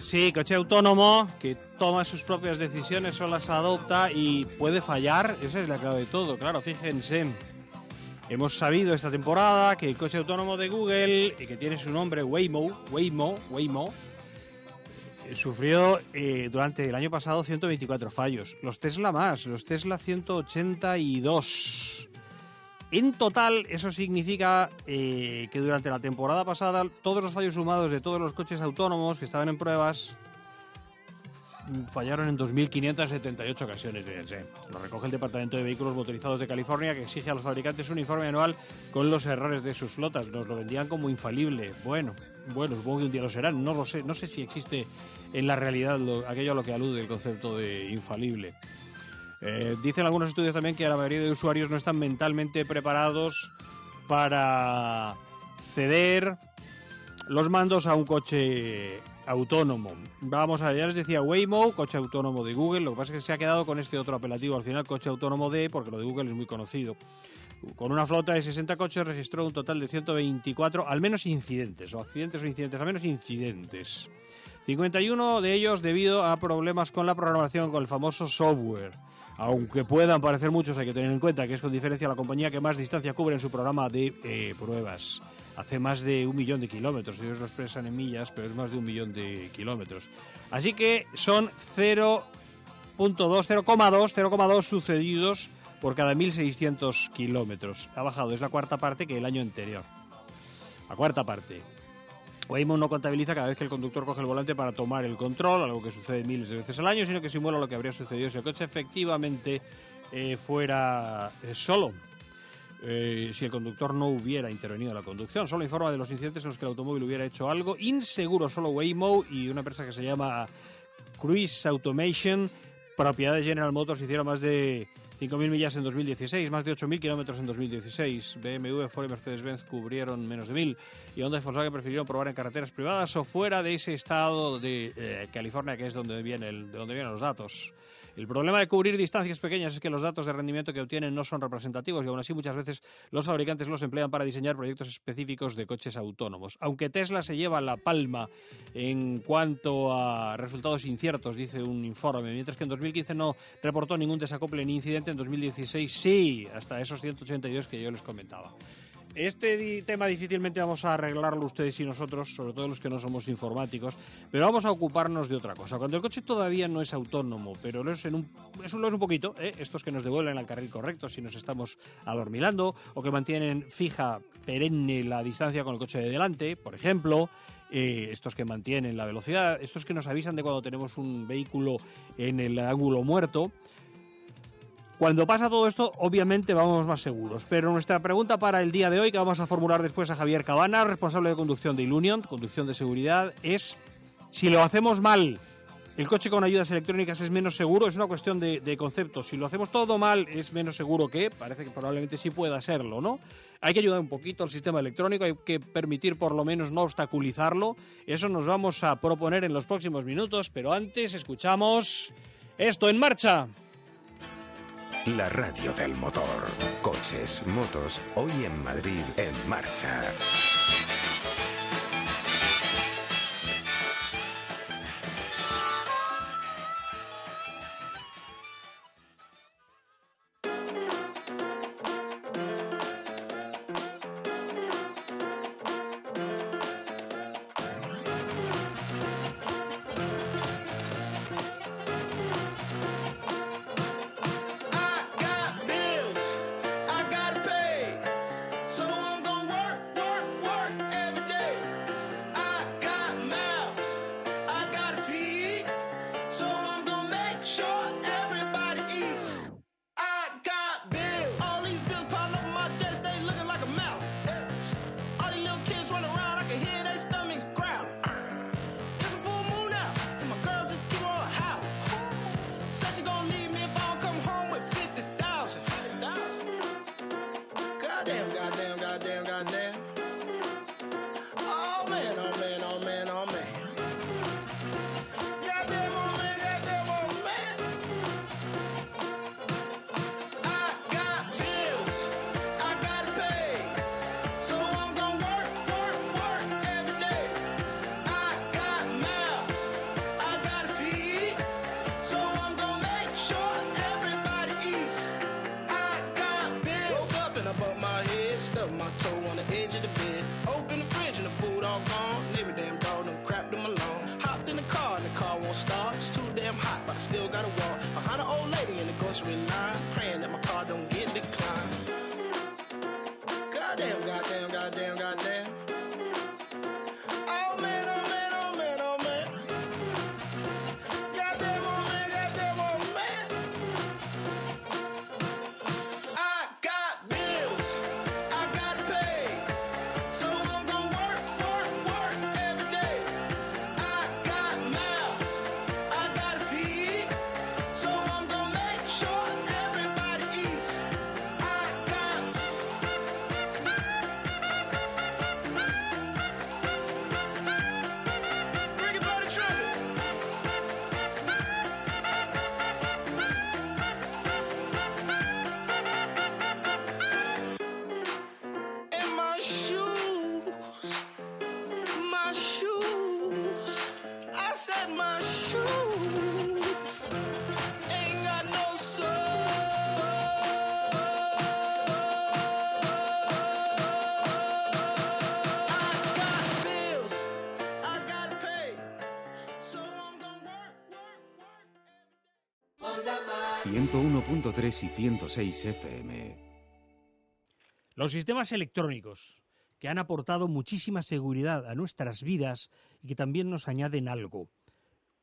Sí, coche autónomo, que toma sus propias decisiones o las adopta y puede fallar. Esa es la clave de todo, claro, fíjense. Hemos sabido esta temporada que el coche autónomo de Google, que tiene su nombre Waymo, Waymo, Waymo, eh, sufrió eh, durante el año pasado 124 fallos. Los Tesla más, los Tesla 182. En total, eso significa eh, que durante la temporada pasada todos los fallos sumados de todos los coches autónomos que estaban en pruebas fallaron en 2.578 ocasiones. Lo recoge el Departamento de Vehículos Motorizados de California, que exige a los fabricantes un informe anual con los errores de sus flotas. Nos lo vendían como infalible. Bueno, bueno, supongo que un día lo serán. No lo sé. No sé si existe en la realidad aquello a lo que alude el concepto de infalible. Eh, dicen algunos estudios también que la mayoría de usuarios no están mentalmente preparados para ceder los mandos a un coche autónomo. Vamos a ver, ya les decía Waymo, coche autónomo de Google, lo que pasa es que se ha quedado con este otro apelativo al final, coche autónomo de, porque lo de Google es muy conocido. Con una flota de 60 coches registró un total de 124, al menos incidentes, o accidentes o incidentes, al menos incidentes. 51 de ellos debido a problemas con la programación, con el famoso software. Aunque puedan parecer muchos, hay que tener en cuenta que es con diferencia la compañía que más distancia cubre en su programa de eh, pruebas. Hace más de un millón de kilómetros, ellos lo expresan en millas, pero es más de un millón de kilómetros. Así que son 0.2, 0,2, 0,2 sucedidos por cada 1.600 kilómetros. Ha bajado, es la cuarta parte que el año anterior. La cuarta parte. Waymo no contabiliza cada vez que el conductor coge el volante para tomar el control, algo que sucede miles de veces al año, sino que simula lo que habría sucedido si el coche efectivamente eh, fuera eh, solo. Eh, si el conductor no hubiera intervenido en la conducción. Solo informa de los incidentes en los que el automóvil hubiera hecho algo inseguro. Solo Waymo y una empresa que se llama Cruise Automation, propiedad de General Motors, hicieron más de 5.000 millas en 2016, más de 8.000 kilómetros en 2016. BMW, Ford y Mercedes-Benz cubrieron menos de 1.000 y Honda y Volkswagen prefirieron probar en carreteras privadas o fuera de ese estado de eh, California, que es donde, viene el, de donde vienen los datos. El problema de cubrir distancias pequeñas es que los datos de rendimiento que obtienen no son representativos y aún así muchas veces los fabricantes los emplean para diseñar proyectos específicos de coches autónomos. Aunque Tesla se lleva la palma en cuanto a resultados inciertos, dice un informe, mientras que en 2015 no reportó ningún desacople ni incidente, en 2016 sí, hasta esos 182 que yo les comentaba. Este tema difícilmente vamos a arreglarlo ustedes y nosotros, sobre todo los que no somos informáticos, pero vamos a ocuparnos de otra cosa. Cuando el coche todavía no es autónomo, pero lo es, un, es un poquito, ¿eh? estos que nos devuelven al carril correcto si nos estamos adormilando, o que mantienen fija, perenne la distancia con el coche de delante, por ejemplo, eh, estos que mantienen la velocidad, estos que nos avisan de cuando tenemos un vehículo en el ángulo muerto, cuando pasa todo esto, obviamente vamos más seguros. Pero nuestra pregunta para el día de hoy, que vamos a formular después a Javier Cabana, responsable de conducción de Ilunion, conducción de seguridad, es si lo hacemos mal, el coche con ayudas electrónicas es menos seguro, es una cuestión de, de concepto. Si lo hacemos todo mal, es menos seguro que, parece que probablemente sí pueda serlo, ¿no? Hay que ayudar un poquito al sistema electrónico, hay que permitir por lo menos no obstaculizarlo. Eso nos vamos a proponer en los próximos minutos, pero antes escuchamos esto en marcha. La radio del motor. Coches, motos, hoy en Madrid en marcha. Y 106 FM. Los sistemas electrónicos que han aportado muchísima seguridad a nuestras vidas y que también nos añaden algo.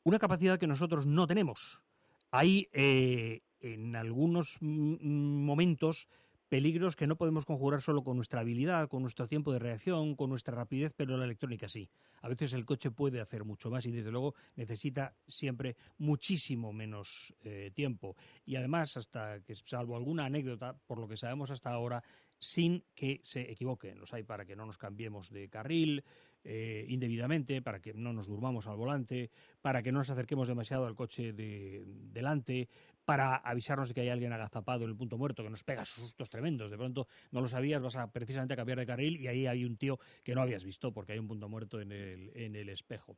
Una capacidad que nosotros no tenemos. Hay eh, en algunos momentos peligros que no podemos conjurar solo con nuestra habilidad, con nuestro tiempo de reacción, con nuestra rapidez, pero la electrónica sí. A veces el coche puede hacer mucho más y desde luego necesita siempre muchísimo menos eh, tiempo. Y además, hasta que salvo alguna anécdota, por lo que sabemos hasta ahora, sin que se equivoquen. Los hay para que no nos cambiemos de carril eh, indebidamente, para que no nos durmamos al volante, para que no nos acerquemos demasiado al coche de delante, para avisarnos de que hay alguien agazapado en el punto muerto que nos pega sustos tremendos. De pronto no lo sabías, vas a precisamente a cambiar de carril y ahí hay un tío que no habías visto porque hay un punto muerto en el, en el espejo.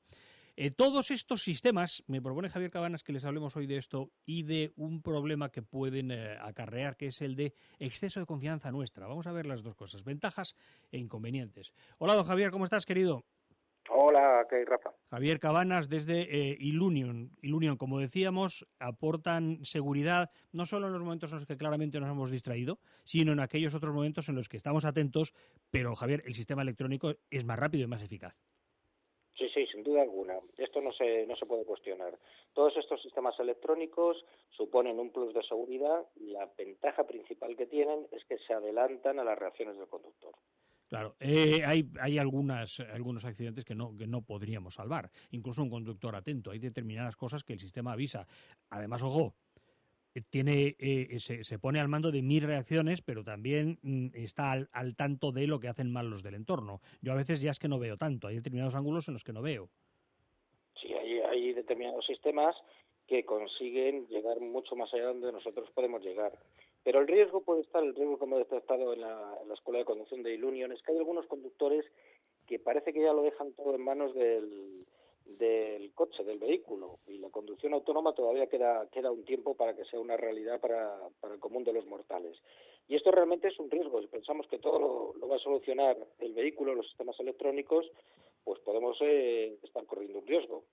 Eh, todos estos sistemas, me propone Javier Cabanas que les hablemos hoy de esto y de un problema que pueden eh, acarrear, que es el de exceso de confianza nuestra. Vamos a ver las dos cosas, ventajas e inconvenientes. Hola, don Javier, ¿cómo estás, querido? Hola, ¿qué hay, Rafa? Javier Cabanas desde eh, Ilunion. Ilunion, como decíamos, aportan seguridad no solo en los momentos en los que claramente nos hemos distraído, sino en aquellos otros momentos en los que estamos atentos, pero Javier, el sistema electrónico es más rápido y más eficaz. Sí, sí, duda alguna. Esto no se, no se puede cuestionar. Todos estos sistemas electrónicos suponen un plus de seguridad la ventaja principal que tienen es que se adelantan a las reacciones del conductor. Claro, eh, hay, hay algunas, algunos accidentes que no, que no podríamos salvar, incluso un conductor atento. Hay determinadas cosas que el sistema avisa. Además, ojo, tiene, eh, se, pone al mando de mis reacciones, pero también mm, está al, tanto de lo que hacen mal los del entorno. Yo a veces ya es que no veo tanto, hay determinados ángulos en los que no veo. Sí, hay, determinados sistemas que consiguen llegar mucho más allá de donde nosotros podemos llegar. Pero el riesgo puede estar, el riesgo que hemos detectado en la, en la Escuela de Conducción de Ilunion es que hay algunos conductores que parece que ya lo dejan todo en manos del, del coche, del vehículo. Y la conducción autónoma todavía queda, queda un tiempo para que sea una realidad para, para el común de los mortales. Y esto realmente es un riesgo. Si pensamos que todo lo, va a solucionar el vehículo, los sistemas electrónicos, pues podemos eh, estar corriendo un riesgo.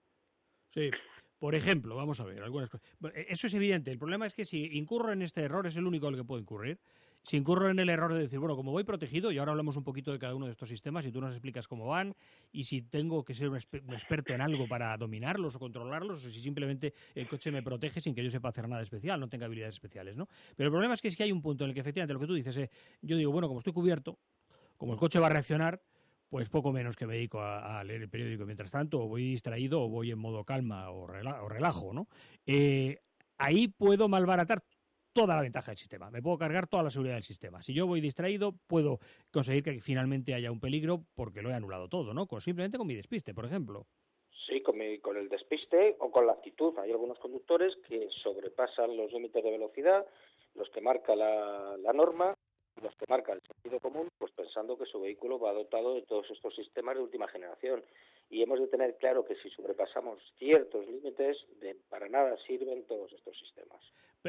Sí. Por ejemplo, vamos a ver algunas cosas. Eso es evidente. El problema es que si incurro en este error, es el único al que puedo incurrir si incurro en el error de decir, bueno, como voy protegido, y ahora hablamos un poquito de cada uno de estos sistemas y tú nos explicas cómo van, y si tengo que ser un, experto en algo para dominarlos o controlarlos, o si simplemente el coche me protege sin que yo sepa hacer nada especial, no tenga habilidades especiales, ¿no? Pero el problema es que si hay un punto en el que efectivamente lo que tú dices, eh, yo digo, bueno, como estoy cubierto, como el coche va a reaccionar, pues poco menos que me dedico a, leer el periódico mientras tanto, o voy distraído, o voy en modo calma o, relajo, ¿no? Eh, ahí puedo malbaratar toda la ventaja del sistema. Me puedo cargar toda la seguridad del sistema. Si yo voy distraído, puedo conseguir que finalmente haya un peligro porque lo he anulado todo, ¿no? Con, simplemente con mi despiste, por ejemplo. Sí, con, con el despiste o con la actitud. Hay algunos conductores que sobrepasan los límites de velocidad, los que marca la, la norma, los que marca el sentido común, pues pensando que su vehículo va dotado de todos estos sistemas de última generación. Y hemos de tener claro que si sobrepasamos ciertos límites, de, para nada sirven todos estos sistemas.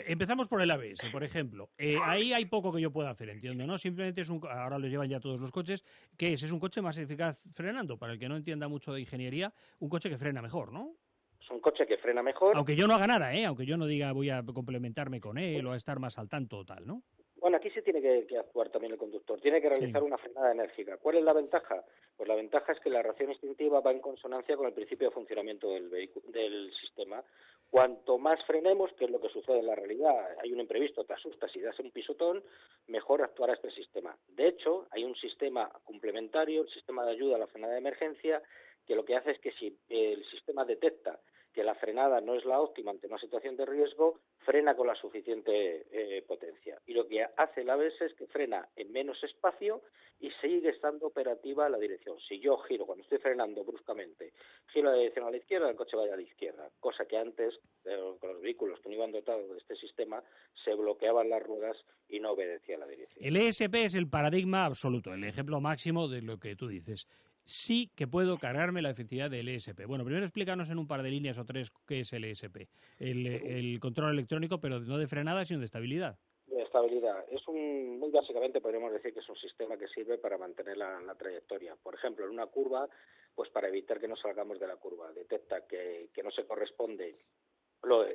Empezamos por el ABS, por ejemplo. Eh, ahí hay poco que yo pueda hacer, entiendo, ¿no? Simplemente es un. Ahora lo llevan ya todos los coches. ¿Qué es? Es un coche más eficaz frenando. Para el que no entienda mucho de ingeniería, un coche que frena mejor, ¿no? Es un coche que frena mejor. Aunque yo no haga nada, ¿eh? Aunque yo no diga voy a complementarme con él o a estar más al tanto o tal, ¿no? Bueno, aquí sí tiene que, actuar también el conductor, tiene que realizar una frenada enérgica. ¿Cuál es la ventaja? Pues la ventaja es que la reacción instintiva va en consonancia con el principio de funcionamiento del, del sistema. Cuanto más frenemos, que es lo que sucede en la realidad, hay un imprevisto, te asustas y das un pisotón, mejor actuará este sistema. De hecho, hay un sistema complementario, el sistema de ayuda a la frenada de emergencia, que lo que hace es que si el sistema detecta que la frenada no es la óptima ante una situación de riesgo, frena con la suficiente eh, potencia. Y lo que hace el ABS es que frena en menos espacio y sigue estando operativa la dirección. Si yo giro, cuando estoy frenando bruscamente, giro la dirección a la izquierda, el coche vaya a la izquierda. Cosa que antes, eh, con los vehículos que no iban dotados de este sistema, se bloqueaban las ruedas y no obedecía la dirección. El ESP es el paradigma absoluto, el ejemplo máximo de lo que tú dices sí que puedo cargarme la efectividad del ESP. Bueno, primero explícanos en un par de líneas o tres qué es el ESP. El, control electrónico, pero no de frenada, sino de estabilidad. De estabilidad. Es un, muy básicamente podríamos decir que es un sistema que sirve para mantener la, trayectoria. Por ejemplo, en una curva, pues para evitar que nos salgamos de la curva. Detecta que, no se corresponde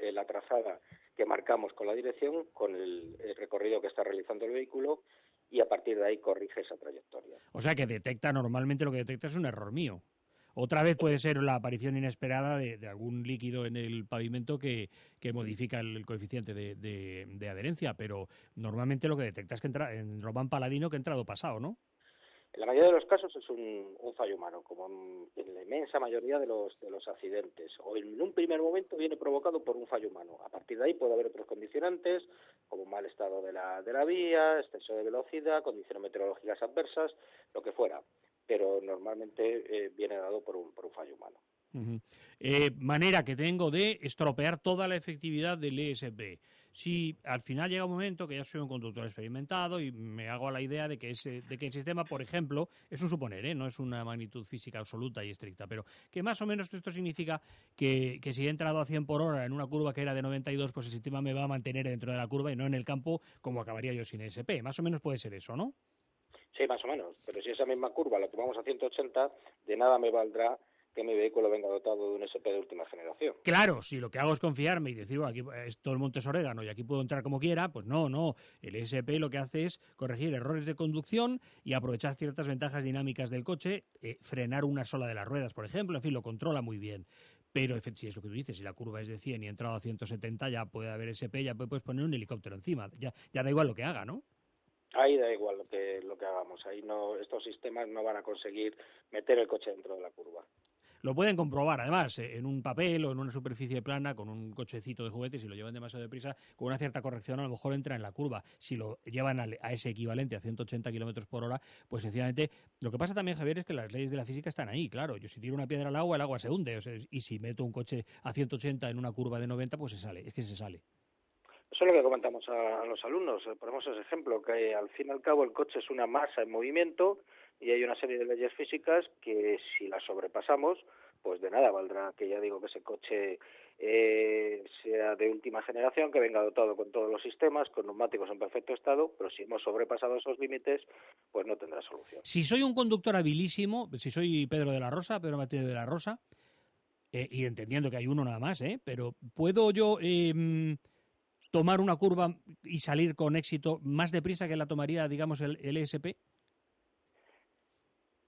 eh, la trazada que marcamos con la dirección, con el recorrido que está realizando el vehículo y a partir de ahí corrige esa trayectoria. O sea que detecta, normalmente lo que detecta es un error mío. Otra vez puede ser la aparición inesperada de, algún líquido en el pavimento que, modifica el, coeficiente de, adherencia, pero normalmente lo que detecta es que entra en Román Paladino que ha entrado pasado, ¿no? En la mayoría de los casos es un, fallo humano, como en, la inmensa mayoría de los, de los accidentes. O en un primer momento viene provocado por un fallo humano. A partir de ahí puede haber otros condicionantes, como mal estado de la, de la vía, exceso de velocidad, condiciones meteorológicas adversas, lo que fuera. Pero normalmente eh, viene dado por un, por un fallo humano. Eh, manera que tengo de estropear toda la efectividad del ESP. Si al final llega un momento que ya soy un conductor experimentado y me hago a la idea de que, ese, de que el sistema, por ejemplo, es un suponer, ¿eh? no es una magnitud física absoluta y estricta, pero que más o menos esto significa que, que si he entrado a 100 por hora en una curva que era de 92, pues el sistema me va a mantener dentro de la curva y no en el campo como acabaría yo sin ESP. Más o menos puede ser eso, ¿no? Sí, más o menos. Pero si esa misma curva la tomamos a 180, de nada me valdrá que mi vehículo venga dotado de un SP de última generación. Claro, si lo que hago es confiarme y decir, aquí es todo el monte es orégano y aquí puedo entrar como quiera, pues no, no. El SP lo que hace es corregir errores de conducción y aprovechar ciertas ventajas dinámicas del coche, eh, frenar una sola de las ruedas, por ejemplo, en fin, lo controla muy bien. Pero si es lo que tú dices, si la curva es de 100 y he entrado a 170, ya puede haber SP, ya puedes poner un helicóptero encima. Ya, ya da igual lo que haga, ¿no? Ahí da igual lo que, lo que hagamos. Ahí no, estos sistemas no van a conseguir meter el coche dentro de la curva. Lo pueden comprobar, además, eh, en un papel o en una superficie plana con un cochecito de juguete, si lo llevan demasiado deprisa, con una cierta corrección a lo mejor entra en la curva. Si lo llevan a, ese equivalente a 180 kilómetros por hora, pues sencillamente. Lo que pasa también, Javier, es que las leyes de la física están ahí, claro. Yo si tiro una piedra al agua, el agua se hunde. y si meto un coche a 180 en una curva de 90, pues se sale. Es que se sale. Eso es lo que comentamos a, los alumnos. Ponemos ese ejemplo, que al fin y al cabo el coche es una masa en movimiento y hay una serie de leyes físicas que si las sobrepasamos, pues de nada valdrá que ya digo que ese coche eh, sea de última generación, que venga dotado con todos los sistemas, con neumáticos en perfecto estado, pero si hemos sobrepasado esos límites, pues no tendrá solución. Si soy un conductor habilísimo, si soy Pedro de la Rosa, Pedro Martínez de la Rosa, eh, y entendiendo que hay uno nada más, ¿eh? pero ¿puedo yo em, tomar una curva y salir con éxito más deprisa que la tomaría, digamos, el ESP?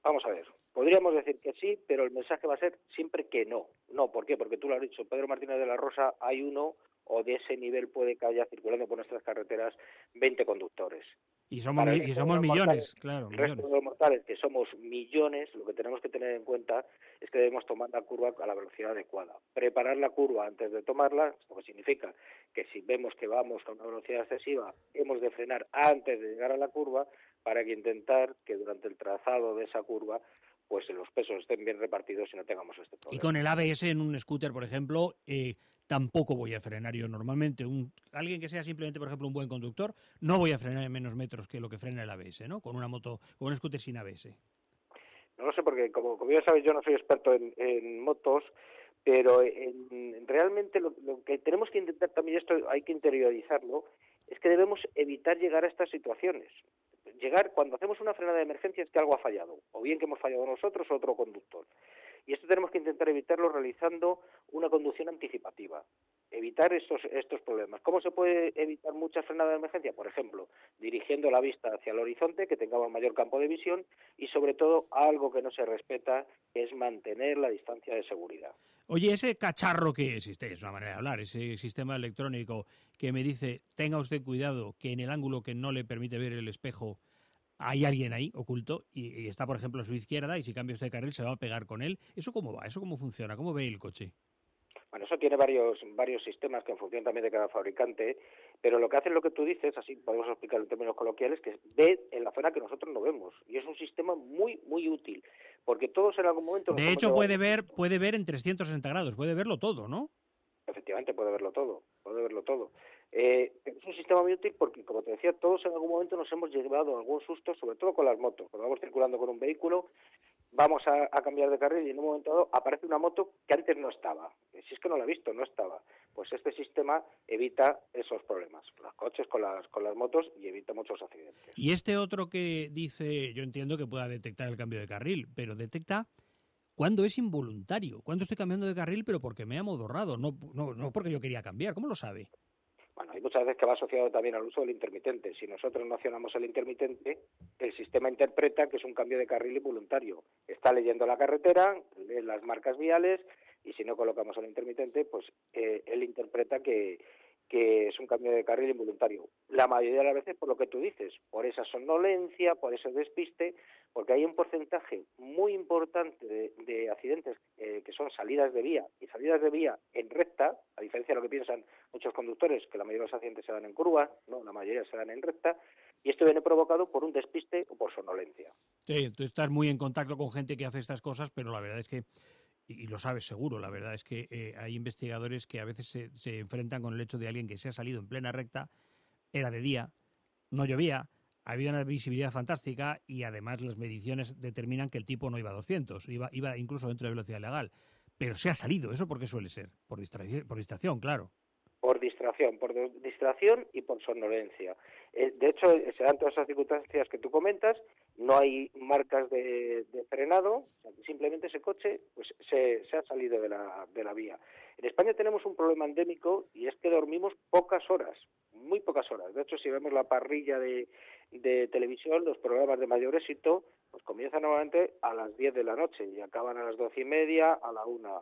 Vamos a ver. Podríamos decir que sí, pero el mensaje va a ser siempre que no. No, ¿por qué? Porque tú lo has dicho, Pedro Martínez de la Rosa, hay uno o de ese nivel puede que haya circulando por nuestras carreteras 20 conductores. Y somos, y somos millones, claro. El resto de los mortales, que somos millones, lo que tenemos que tener en cuenta es que debemos tomar la curva a la velocidad adecuada. Preparar la curva antes de tomarla, lo que significa que si vemos que vamos a una velocidad excesiva, hemos de frenar antes de llegar a la curva para que intentar que durante el trazado de esa curva pues los pesos estén bien repartidos y no tengamos este problema. Y con el ABS en un scooter, por ejemplo, eh, tampoco voy a frenar yo normalmente. Un, alguien que sea simplemente, por ejemplo, un buen conductor, no voy a frenar en menos metros que lo que frena el ABS, ¿no? Con una moto, con un scooter sin ABS. No lo sé, porque como, como ya sabes, yo no soy experto en, en motos, pero en, realmente lo, lo, que tenemos que intentar también, esto hay que interiorizarlo, es que debemos evitar llegar a estas situaciones. Llegar cuando hacemos una frenada de emergencia es que algo ha fallado, o bien que hemos fallado nosotros o otro conductor. Y esto tenemos que intentar evitarlo realizando una conducción anticipativa, evitar estos, estos problemas. ¿Cómo se puede evitar mucha frenada de emergencia? Por ejemplo, dirigiendo la vista hacia el horizonte, que tengamos mayor campo de visión y sobre todo algo que no se respeta, que es mantener la distancia de seguridad. Oye, ese cacharro que existe, es una manera de hablar, ese sistema electrónico que me dice, tenga usted cuidado que en el ángulo que no le permite ver el espejo hay alguien ahí oculto y, está, por ejemplo, a su izquierda y si cambia usted de carril se va a pegar con él. ¿Eso cómo va? ¿Eso cómo funciona? ¿Cómo ve el coche? Bueno, eso tiene varios varios sistemas que en función también de cada fabricante, pero lo que hace es lo que tú dices, así podemos explicarlo en términos coloquiales, que ve en la zona que nosotros no vemos y es un sistema muy muy útil, porque todos en algún momento De hecho puede ver puede ver en 360 grados, puede verlo todo, ¿no? Efectivamente puede verlo todo, puede verlo todo. Eh, es un sistema muy útil porque, como te decía, todos en algún momento nos hemos llevado algún susto, sobre todo con las motos. Cuando vamos circulando con un vehículo, vamos a, cambiar de carril y en un momento dado aparece una moto que antes no estaba. Si es que no la he visto, no estaba. Pues este sistema evita esos problemas, los coches con las, con las motos y evita muchos accidentes. Y este otro que dice, yo entiendo que pueda detectar el cambio de carril, pero detecta cuando es involuntario, cuando estoy cambiando de carril, pero porque me ha modorrado, no, no, no porque yo quería cambiar. ¿Cómo lo sabe? Bueno, hay muchas veces que va asociado también al uso del intermitente. Si nosotros no accionamos el intermitente, el sistema interpreta que es un cambio de carril involuntario. Está leyendo la carretera, lee las marcas viales y si no colocamos el intermitente, pues eh, él interpreta que, que es un cambio de carril involuntario. La mayoría de las veces por lo que tú dices, por esa somnolencia, por ese despiste, porque hay un porcentaje muy importante de, de accidentes eh, que son salidas de vía y salidas de vía en recta, a diferencia de lo que piensan muchos conductores, que la mayoría de los accidentes se dan en curva, no, la mayoría se dan en recta, y esto viene provocado por un despiste o por somnolencia. Sí, tú estás muy en contacto con gente que hace estas cosas, pero la verdad es que y lo sabes seguro, la verdad es que eh, hay investigadores que a veces se, se, enfrentan con el hecho de alguien que se ha salido en plena recta, era de día, no llovía, había una visibilidad fantástica y además las mediciones determinan que el tipo no iba a 200, iba, iba incluso dentro de velocidad legal. Pero se ha salido, ¿eso por qué suele ser? Por distracción, por distracción claro. Por distracción, por distracción y por somnolencia. Eh, de hecho, se dan todas esas circunstancias que tú comentas, no hay marcas de, frenado, simplemente ese coche pues se, se ha salido de la, de la vía. En España tenemos un problema endémico y es que dormimos pocas horas, muy pocas horas. De hecho, si vemos la parrilla de, de televisión, los programas de mayor éxito, pues comienzan normalmente a las 10 de la noche y acaban a las doce y media, a la una.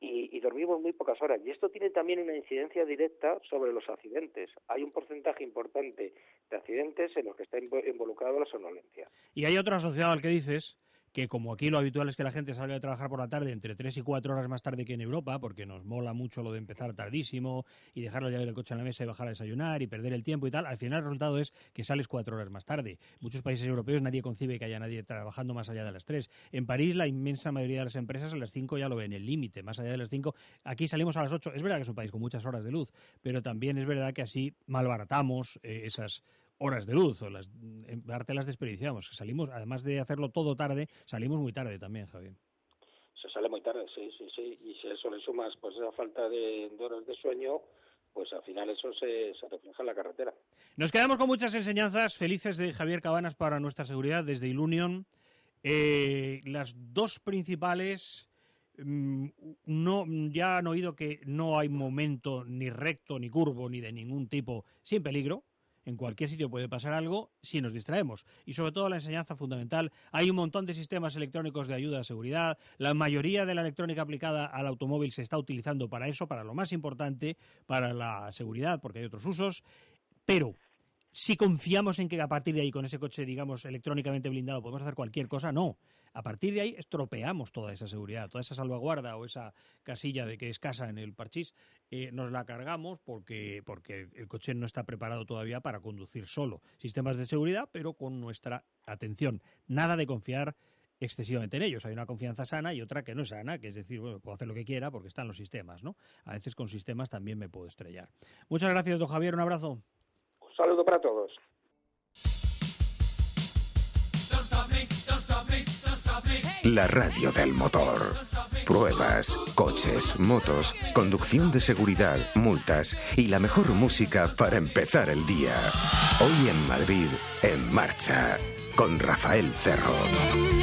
Y, y, dormimos muy pocas horas. Y esto tiene también una incidencia directa sobre los accidentes. Hay un porcentaje importante de accidentes en los que está involucrado la somnolencia. Y hay otro asociado al que dices, que como aquí lo habitual es que la gente salga de trabajar por la tarde entre 3 y 4 horas más tarde que en Europa, porque nos mola mucho lo de empezar tardísimo y dejar la llave del coche en la mesa y bajar a desayunar y perder el tiempo y tal, al final el resultado es que sales 4 horas más tarde. Muchos países europeos nadie concibe que haya nadie trabajando más allá de las 3. En París la inmensa mayoría de las empresas a las 5 ya lo ven, el límite, más allá de las 5. Aquí salimos a las 8. Es verdad que es un país con muchas horas de luz, pero también es verdad que así malbaratamos eh, esas horas de luz, o las, en parte las desperdiciamos. Salimos, además de hacerlo todo tarde, salimos muy tarde también, Javier. Se sale muy tarde, sí, sí, sí. Y si a eso le sumas pues esa falta de, de horas de sueño, pues al final eso se, se, refleja en la carretera. Nos quedamos con muchas enseñanzas felices de Javier Cabanas para nuestra seguridad desde Ilunion. Eh, las dos principales mm, no ya han oído que no hay momento ni recto ni curvo ni de ningún tipo sin peligro en cualquier sitio puede pasar algo si nos distraemos. Y sobre todo la enseñanza fundamental. Hay un montón de sistemas electrónicos de ayuda a seguridad. La mayoría de la electrónica aplicada al automóvil se está utilizando para eso, para lo más importante, para la seguridad, porque hay otros usos. Pero si confiamos en que a partir de ahí, con ese coche, digamos, electrónicamente blindado, podemos hacer cualquier cosa, no. A partir de ahí estropeamos toda esa seguridad, toda esa salvaguarda o esa casilla de que es casa en el parchís, eh, nos la cargamos porque, porque el coche no está preparado todavía para conducir solo. Sistemas de seguridad, pero con nuestra atención. Nada de confiar excesivamente en ellos. Hay una confianza sana y otra que no es sana, que es decir, bueno, puedo hacer lo que quiera porque están los sistemas, ¿no? A veces con sistemas también me puedo estrellar. Muchas gracias, don Javier, un abrazo. Un saludo para todos. La radio del motor. Pruebas, coches, motos, conducción de seguridad, multas y la mejor música para empezar el día. Hoy en Madrid, en marcha, con Rafael Cerro.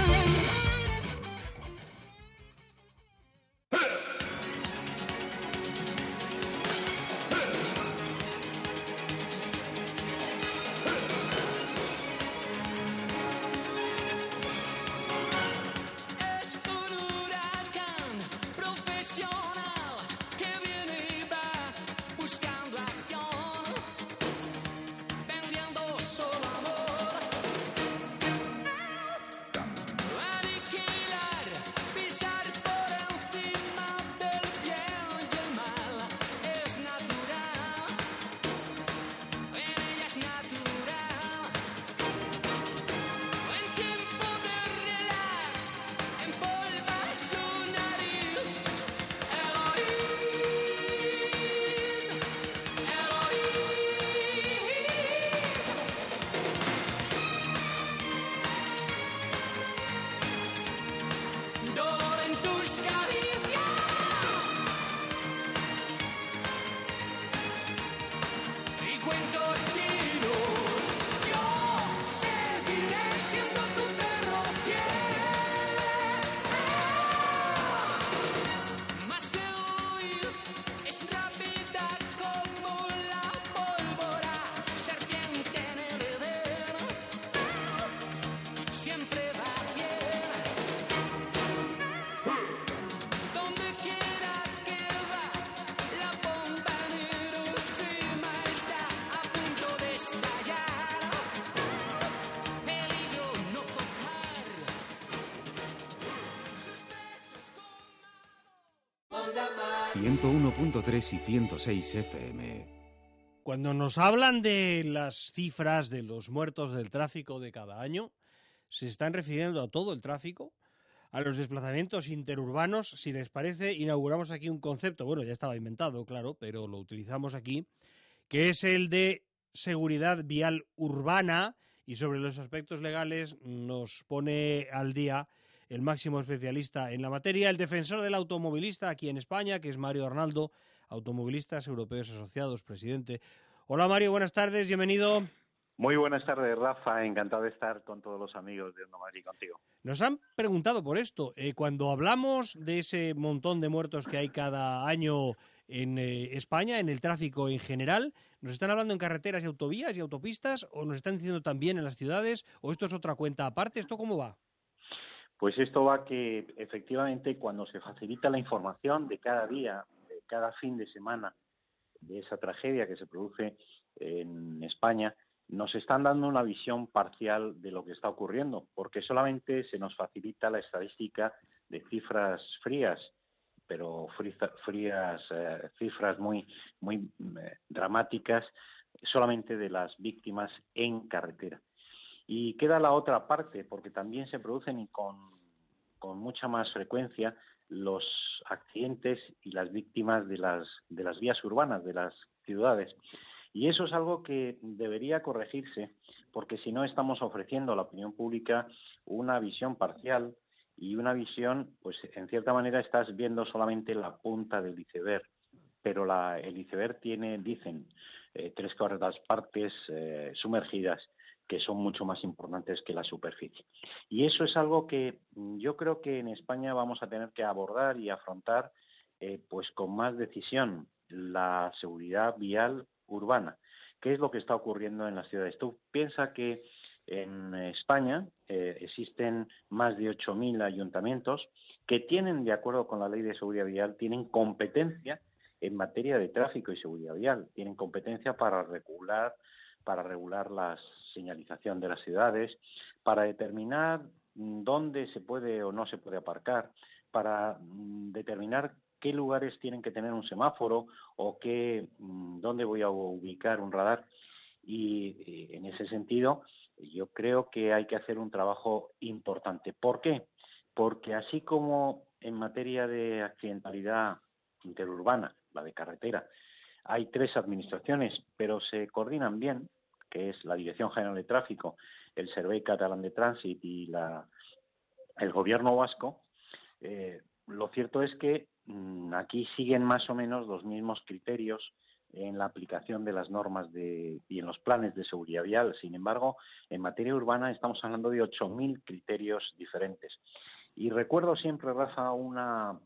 101.3 y 106 FM. Cuando nos hablan de las cifras de los muertos del tráfico de cada año, se están refiriendo a todo el tráfico, a los desplazamientos interurbanos. Si les parece, inauguramos aquí un concepto, bueno, ya estaba inventado, claro, pero lo utilizamos aquí, que es el de seguridad vial urbana y sobre los aspectos legales nos pone al día el máximo especialista en la materia, el defensor del automovilista aquí en España, que es Mario Arnaldo, Automovilistas Europeos Asociados, presidente. Hola Mario, buenas tardes, bienvenido. Muy buenas tardes, Rafa. Encantado de estar con todos los amigos de Onda Madrid contigo. Nos han preguntado por esto. Eh, cuando hablamos de ese montón de muertos que hay cada año en eh, España, en el tráfico en general, ¿nos están hablando en carreteras y autovías y autopistas o nos están diciendo también en las ciudades o esto es otra cuenta aparte? ¿Esto cómo va? Pues esto va que efectivamente cuando se facilita la información de cada día, de cada fin de semana, de esa tragedia que se produce en España, nos están dando una visión parcial de lo que está ocurriendo, porque solamente se nos facilita la estadística de cifras frías, pero frías, eh, cifras muy, muy eh, dramáticas, solamente de las víctimas en carretera. Y queda la otra parte, porque también se producen y con, mucha más frecuencia los accidentes y las víctimas de las, de las vías urbanas, de las ciudades. Y eso es algo que debería corregirse, porque si no estamos ofreciendo a la opinión pública una visión parcial y una visión, pues en cierta manera estás viendo solamente la punta del iceberg, pero la, el iceberg tiene, dicen, eh, tres cuartas partes eh, sumergidas que son mucho más importantes que la superficie. Y eso es algo que mm, yo creo que en España vamos a tener que abordar y afrontar eh, pues con más decisión la seguridad vial urbana. ¿Qué es lo que está ocurriendo en las ciudades? Tú piensas que en España eh, existen más de 8.000 ayuntamientos que tienen, de acuerdo con la ley de seguridad vial, tienen competencia en materia de tráfico y seguridad vial, tienen competencia para regular para regular la señalización de las ciudades, para determinar dónde se puede o no se puede aparcar, para mm, determinar qué lugares tienen que tener un semáforo o qué, mm, dónde voy a ubicar un radar. Y, en ese sentido, yo creo que hay que hacer un trabajo importante. ¿Por qué? Porque así como en materia de accidentalidad interurbana, la de carretera, hay tres administraciones, pero se coordinan bien, que es la Dirección General de Tráfico, el Servei Catalán de Tránsito y la, el Gobierno vasco, eh, lo cierto es que mm, aquí siguen más o menos los mismos criterios en la aplicación de las normas de, y en los planes de seguridad vial. Sin embargo, en materia urbana estamos hablando de 8.000 criterios diferentes. Y recuerdo siempre, Rafa, una,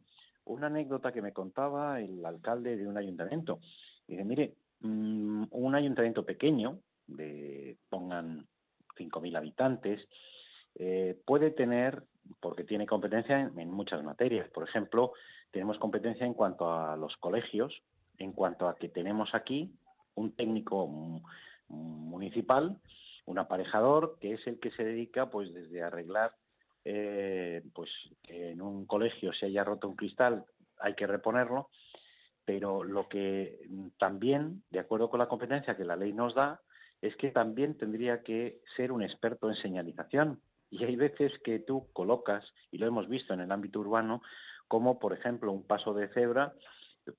una anécdota que me contaba el alcalde de un ayuntamiento. Dice, mire, mm, un ayuntamiento pequeño, de pongan 5.000 habitantes, eh, puede tener, porque tiene competencia en, muchas materias. Por ejemplo, tenemos competencia en cuanto a los colegios, en cuanto a que tenemos aquí un técnico municipal, un aparejador, que es el que se dedica, pues, desde arreglar, eh, pues, en un colegio se haya roto un cristal, hay que reponerlo, pero lo que también, de acuerdo con la competencia que la ley nos da, es que también tendría que ser un experto en señalización. Y hay veces que tú colocas, y lo hemos visto en el ámbito urbano, como por ejemplo un paso de cebra,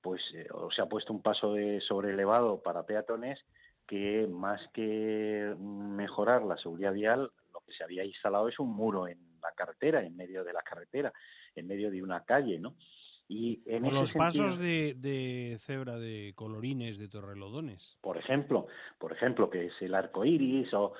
pues eh, o se ha puesto un paso de sobrelevado para peatones que más que mejorar la seguridad vial, lo que se había instalado es un muro en la carretera, en medio de la carretera, en medio de una calle, ¿no? Y en los pasos de, cebra de colorines de Torrelodones. Por ejemplo, por ejemplo, que es el arco iris o,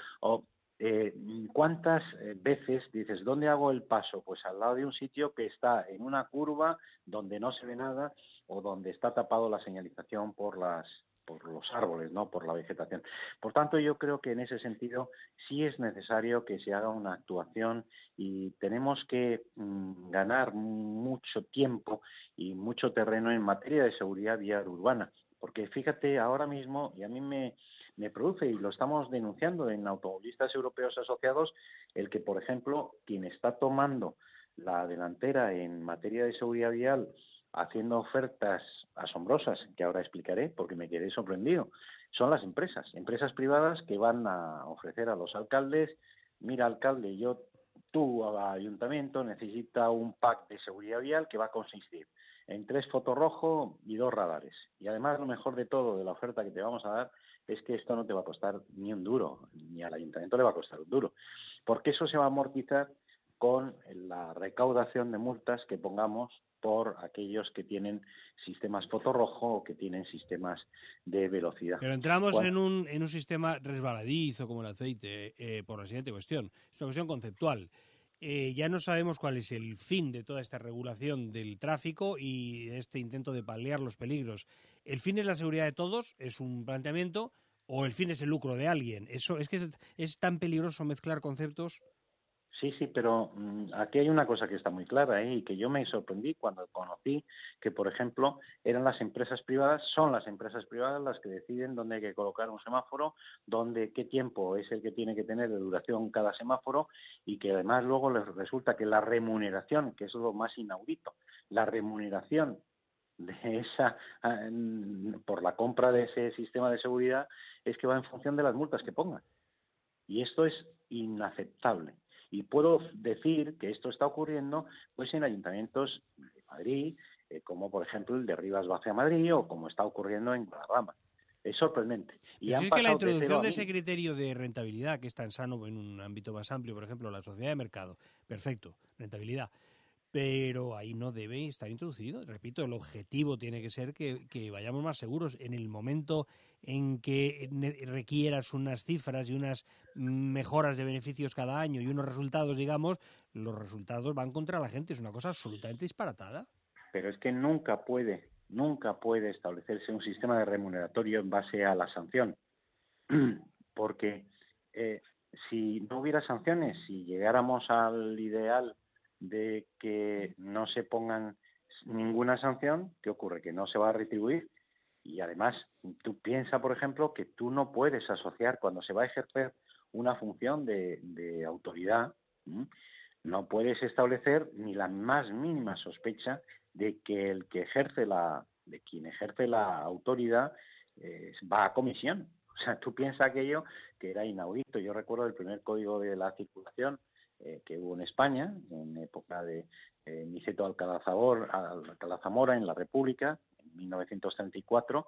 eh, ¿Cuántas eh, veces dices, ¿dónde hago el paso? Pues al lado de un sitio que está en una curva donde no se ve nada o donde está tapado la señalización por las por los árboles, no por la vegetación. Por tanto, yo creo que en ese sentido sí es necesario que se haga una actuación y tenemos que mm, ganar mucho tiempo y mucho terreno en materia de seguridad vial urbana. Porque fíjate, ahora mismo, y a mí me, me produce, y lo estamos denunciando en automovilistas europeos asociados, el que, por ejemplo, quien está tomando la delantera en materia de seguridad vial, haciendo ofertas asombrosas, que ahora explicaré porque me quedé sorprendido, son las empresas, empresas privadas que van a ofrecer a los alcaldes, mira alcalde, yo, tú ayuntamiento necesita un pack de seguridad vial que va a consistir en tres fotos rojo y dos radares. Y además lo mejor de todo de la oferta que te vamos a dar es que esto no te va a costar ni un duro, ni al ayuntamiento le va a costar un duro, porque eso se va a amortizar con la recaudación de multas que pongamos por aquellos que tienen sistemas fotorrojo o que tienen sistemas de velocidad. Pero entramos en, un, en un sistema resbaladizo como el aceite eh, por la siguiente cuestión. Es una cuestión conceptual. Eh, ya no sabemos cuál es el fin de toda esta regulación del tráfico y este intento de paliar los peligros. ¿El fin es la seguridad de todos? ¿Es un planteamiento? ¿O el fin es el lucro de alguien? Eso es que es tan peligroso mezclar conceptos. Sí, sí, pero mm, aquí hay una cosa que está muy clara ¿eh? y que yo me sorprendí cuando conocí que, por ejemplo, eran las empresas privadas, son las empresas privadas las que deciden dónde hay que colocar un semáforo, dónde, qué tiempo es el que tiene que tener de duración cada semáforo y que además luego les resulta que la remuneración, que es lo más inaudito, la remuneración de esa ah, por la compra de ese sistema de seguridad es que va en función de las multas que pongan. Y esto es inaceptable. Y puedo decir que esto está ocurriendo pues en ayuntamientos de Madrid, eh, como por ejemplo el de Rivas Vacia Madrid o como está ocurriendo en Guadalajara. Es sorprendente. Y es que la introducción de, ese criterio de rentabilidad, que es tan sano en un ámbito más amplio, por ejemplo, la sociedad de mercado, perfecto, rentabilidad pero ahí no debe estar introducido. Repito, el objetivo tiene que ser que, vayamos más seguros. En el momento en que requieras unas cifras y unas mejoras de beneficios cada año y unos resultados, digamos, los resultados van contra la gente. Es una cosa absolutamente disparatada. Pero es que nunca puede, nunca puede establecerse un sistema de remuneratorio en base a la sanción. Porque eh, si no hubiera sanciones, si llegáramos al ideal de que no se pongan ninguna sanción, ¿qué ocurre? Que no se va a retribuir. Y además, tú piensas, por ejemplo, que tú no puedes asociar cuando se va a ejercer una función de, autoridad, no puedes establecer ni la más mínima sospecha de que el que ejerce la, de quien ejerce la autoridad va a comisión. O O sea, tú piensas aquello que era inaudito. Yo recuerdo el primer código de la circulación eh, que hubo en España, en época de eh, Niceto Alcalá Zamora en la República, en 1934,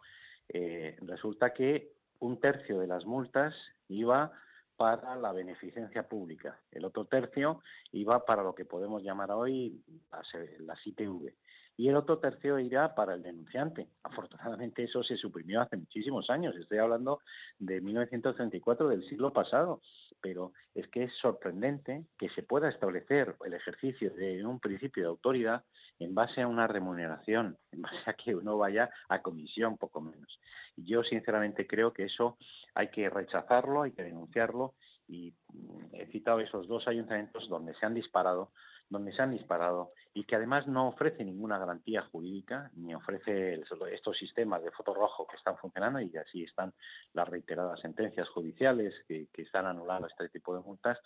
eh, resulta que un tercio de las multas iba para la beneficencia pública, el otro tercio iba para lo que podemos llamar hoy las, las ITV y el otro tercio irá para el denunciante. Afortunadamente eso se suprimió hace muchísimos años, estoy hablando de 1934 del siglo pasado, pero es que es sorprendente que se pueda establecer el ejercicio de un principio de autoridad en base a una remuneración, en base a que uno vaya a comisión poco menos. Yo sinceramente creo que eso hay que rechazarlo, hay que denunciarlo y mm, he citado esos dos ayuntamientos donde se han disparado donde se han disparado y que además no ofrece ninguna garantía jurídica ni ofrece estos sistemas de foto rojo que están funcionando y así están las reiteradas sentencias judiciales que, están anulando este tipo de multas.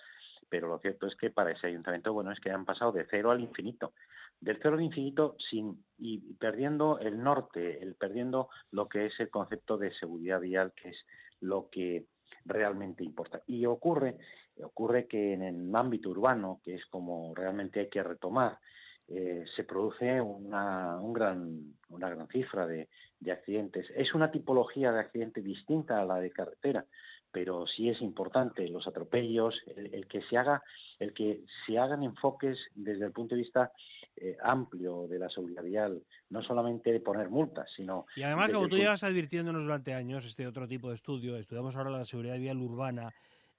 Pero lo cierto es que para ese ayuntamiento, bueno, es que han pasado de cero al infinito. Del cero al infinito sin, y perdiendo el norte, el perdiendo lo que es el concepto de seguridad vial, que es lo que realmente importa. Y ocurre, ocurre que en el ámbito urbano, que es como realmente hay que retomar, eh, se produce una, un gran, una gran cifra de, accidentes. Es una tipología de accidente distinta a la de carretera, pero sí es importante los atropellos, el, que se haga, el que se hagan enfoques desde el punto de vista eh, amplio de la seguridad vial, no solamente de poner multas, sino y además como tú llevas advirtiéndonos durante años este otro tipo de estudio, estudiamos ahora la seguridad vial urbana.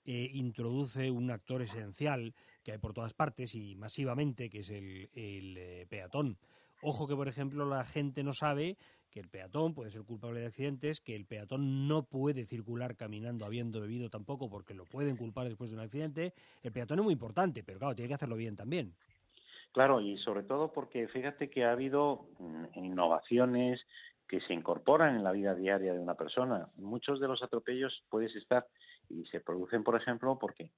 Eh, introduce un actor esencial que hay por todas partes y masivamente, que es el, el eh, peatón. Ojo que, por ejemplo, la gente no sabe que el peatón puede ser culpable de accidentes, que el peatón no puede circular caminando habiendo bebido tampoco porque lo pueden culpar después de un accidente. El peatón es muy importante, pero claro, tiene que hacerlo bien también. Claro, y sobre todo porque fíjate que ha habido mm, innovaciones que se incorporan en la vida diaria de una persona. Muchos de los atropellos puedes estar y se producen, por ejemplo, porque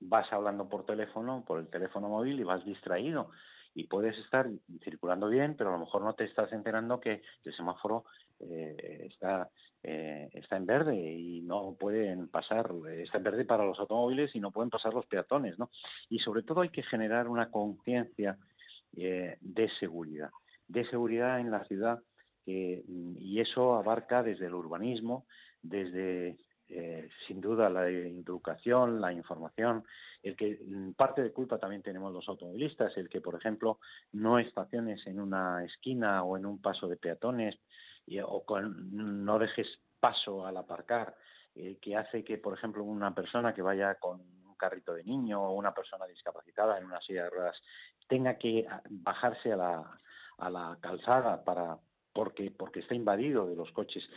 vas hablando por teléfono, por el teléfono móvil y vas distraído y puedes estar circulando bien, pero a lo mejor no te estás enterando que el semáforo eh, está, eh, está en verde y no pueden pasar, está en verde para los automóviles y no pueden pasar los peatones, ¿no? Y sobre todo hay que generar una conciencia eh, de seguridad, de seguridad en la ciudad y eso abarca desde el urbanismo, desde eh, sin duda la educación, la información, el que mm, parte de culpa también tenemos los automovilistas, el que por ejemplo no estaciones en una esquina o en un paso de peatones o no dejes paso al aparcar, eh, que hace que por ejemplo una persona que vaya con un carrito de niño o una persona discapacitada en una silla de ruedas tenga que ah, bajarse a la, a la calzada para porque porque está invadido de los coches.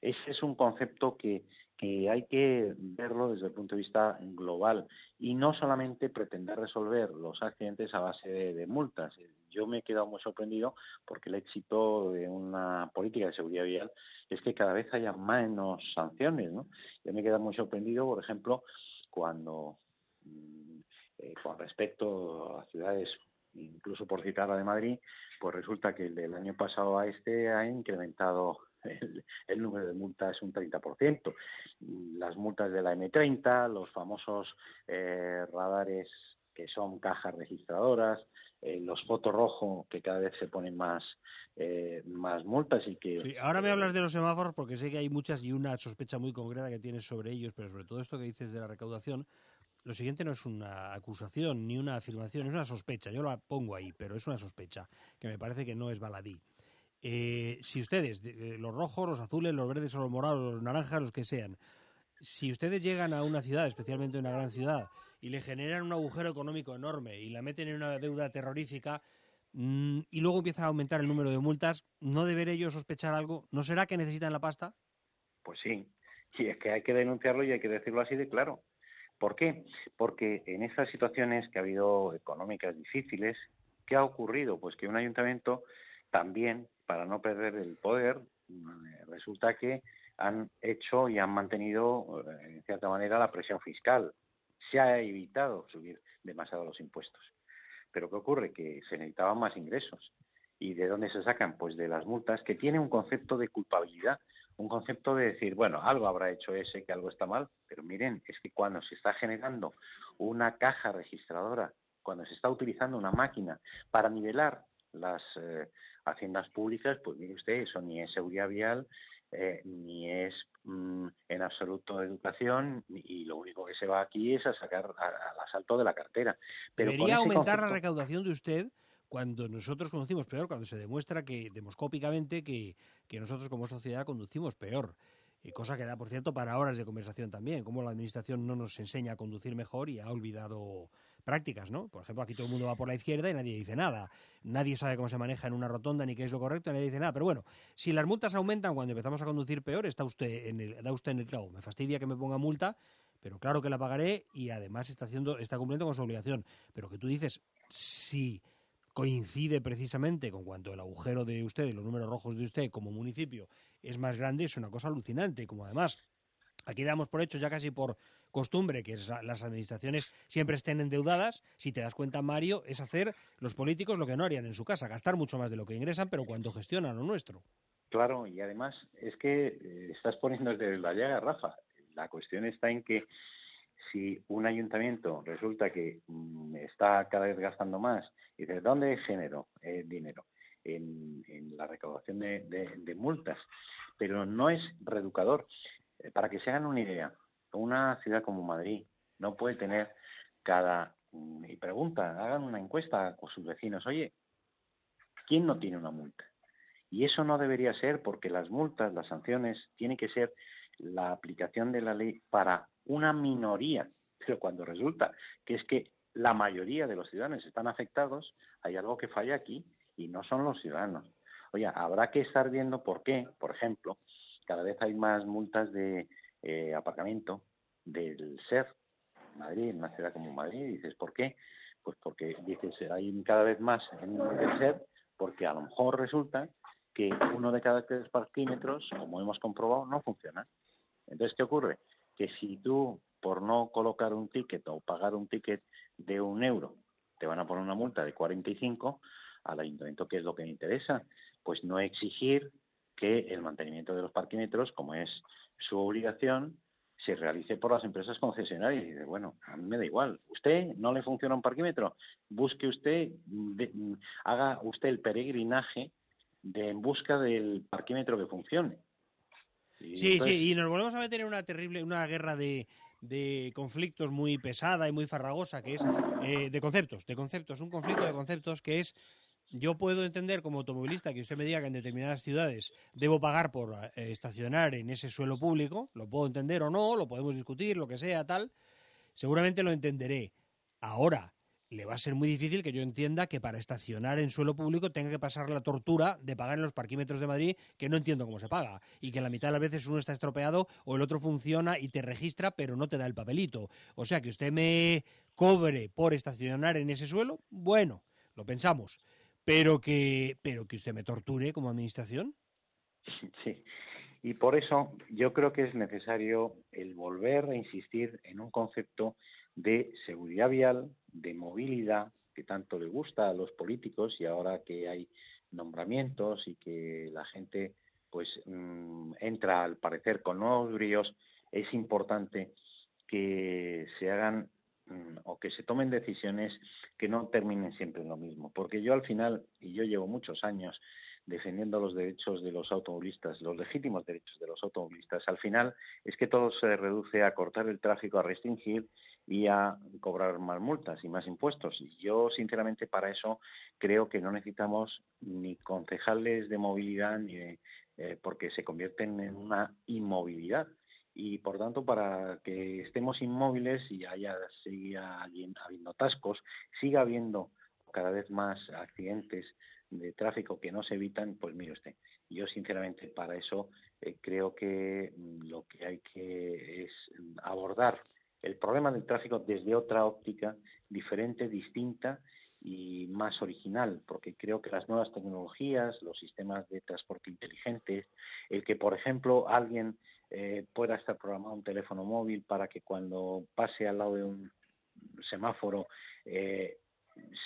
Ese es un concepto que, que hay que verlo desde el punto de vista global y no solamente pretender resolver los accidentes a base de, multas. Yo me he quedado muy sorprendido porque el éxito de una política de seguridad vial es que cada vez haya menos sanciones. ¿no? Yo me he quedado muy sorprendido, por ejemplo, cuando mm, eh, con respecto a ciudades incluso por citar la de Madrid, pues resulta que el del año pasado a este ha incrementado el, número de multas un 30%. Las multas de la M30, los famosos eh, radares que son cajas registradoras, eh, los fotos rojo que cada vez se ponen más eh, más multas y que ahora me hablas de los semáforos porque sé que hay muchas y una sospecha muy concreta que tienes sobre ellos pero sobre todo esto que dices de la recaudación lo siguiente no es una acusación ni una afirmación es una sospecha yo la pongo ahí pero es una sospecha que me parece que no es baladí eh, si ustedes, eh, los rojos, los azules, los verdes o los morados, los naranjas, los que sean, si ustedes llegan a una ciudad, especialmente una gran ciudad, y le generan un agujero económico enorme y la meten en una deuda terrorífica, mm, y luego empieza a aumentar el número de multas, ¿no deberé yo sospechar algo? ¿No será que necesitan la pasta? Pues sí, y es que hay que denunciarlo y hay que decirlo así de claro. ¿Por qué? Porque en estas situaciones que ha habido económicas difíciles, ¿qué ha ocurrido? Pues que un ayuntamiento también para no perder el poder, eh, resulta que han hecho y han mantenido, eh, en cierta manera, la presión fiscal. Se ha evitado subir demasiado los impuestos. Pero ¿qué ocurre? Que se necesitaban más ingresos. ¿Y de dónde se sacan? Pues de las multas, que tiene un concepto de culpabilidad. un concepto de decir, bueno, algo habrá hecho ese, que algo está mal, pero miren, es que cuando se está generando una caja registradora, cuando se está utilizando una máquina para nivelar las eh, haciendas públicas, pues mire usted, eso ni es seguridad vial, eh, ni es mm, en absoluto educación, y lo único que se va aquí es a sacar al asalto de la cartera. Pero ¿Debería aumentar la recaudación de usted? cuando nosotros conducimos peor, cuando se demuestra que demoscópicamente que, que nosotros como sociedad conducimos peor. Y cosa que da, por cierto, para horas de conversación también, como la administración no nos enseña a conducir mejor y ha olvidado prácticas, ¿no? Por ejemplo, aquí todo el mundo va por la izquierda y nadie dice nada. Nadie sabe cómo se maneja en una rotonda ni qué es lo correcto, nadie dice nada. Pero bueno, si las multas aumentan cuando empezamos a conducir peor, está usted en el, da usted en el clavo. Me fastidia que me ponga multa, pero claro que la pagaré y además está haciendo, está cumpliendo con su obligación. Pero que tú dices, si coincide precisamente con cuanto el agujero de usted, los números rojos de usted como municipio es más grande, es una cosa alucinante. Como además Aquí damos por hecho ya casi por costumbre que las administraciones siempre estén endeudadas. Si te das cuenta, Mario, es hacer los políticos lo que no harían en su casa, gastar mucho más de lo que ingresan, pero cuando gestionan lo nuestro. Claro, y además es que eh, estás poniendo desde la llaga, Rafa. La cuestión está en que si un ayuntamiento resulta que mm, está cada vez gastando más, y ¿de dónde genero eh, dinero? En, la recaudación de, multas, pero no es reeducador. Eh, para que se hagan una idea, una ciudad como Madrid no puede tener cada, mm, y pregunta, hagan una encuesta con sus vecinos, oye, ¿quién no tiene una multa? Y eso no debería ser porque las multas, las sanciones, tienen que ser la aplicación de la ley para una minoría, pero cuando resulta que es que la mayoría de los ciudadanos están afectados, hay algo que falla aquí y no son los ciudadanos. Oye, habrá que estar viendo por qué, por ejemplo, cada vez hay más multas de eh, aparcamiento del SER, Madrid, en una ciudad como Madrid, dices, ¿por qué? Pues porque dices, hay cada vez más en el SER, porque a lo mejor resulta que uno de cada tres parquímetros, como hemos comprobado, no funciona. Entonces, ¿qué ocurre? Que si tú, por no colocar un ticket o pagar un ticket de un euro, te van a poner una multa de 45 al ayuntamiento, ¿qué es lo que me interesa? Pues no exigir que el mantenimiento de los parquímetros, como es su obligación, se realice por las empresas concesionarias. Y dice, bueno, a mí me da igual. ¿Usted no le funciona un parquímetro? Busque usted, haga usted el peregrinaje de, en busca del parquímetro que funcione sí, sí, y nos volvemos a meter en una terrible, una guerra de, de conflictos muy pesada y muy farragosa, que es eh, de conceptos, de conceptos, un conflicto de conceptos que es yo puedo entender como automovilista que usted me diga que en determinadas ciudades debo pagar por eh, estacionar en ese suelo público, lo puedo entender o no, lo podemos discutir, lo que sea, tal, seguramente lo entenderé. Ahora, le va a ser muy difícil que yo entienda que para estacionar en suelo público tenga que pasar la tortura de pagar en los parquímetros de Madrid, que no entiendo cómo se paga, y que la mitad de las veces uno está estropeado o el otro funciona y te registra, pero no te da el papelito. O sea, que usted me cobre por estacionar en ese suelo, bueno, lo pensamos, pero que, pero que usted me torture como administración. Sí. Y por eso yo creo que es necesario el volver a insistir en un concepto de seguridad vial, de movilidad, que tanto le gusta a los políticos y ahora que hay nombramientos y que la gente pues mm, entra al parecer con nuevos bríos, es importante que se hagan o que se tomen decisiones que no terminen siempre en lo mismo. Porque yo al final, y yo llevo muchos años defendiendo los derechos de los automovilistas, los legítimos derechos de los automovilistas, al final es que todo se reduce a cortar el tráfico, a restringir y a cobrar más multas y más impuestos. Y yo, sinceramente, para eso creo que no necesitamos ni concejales de movilidad ni eh, porque se convierten en una inmovilidad. Y por tanto, para que estemos inmóviles y haya siga habiendo atascos, siga habiendo cada vez más accidentes de tráfico que no se evitan, pues mire usted, yo sinceramente para eso eh, creo que lo que hay que es abordar el problema del tráfico desde otra óptica diferente, distinta y más original, porque creo que las nuevas tecnologías, los sistemas de transporte inteligentes, el que, por ejemplo, alguien eh, pueda estar programado un teléfono móvil para que cuando pase al lado de un semáforo eh,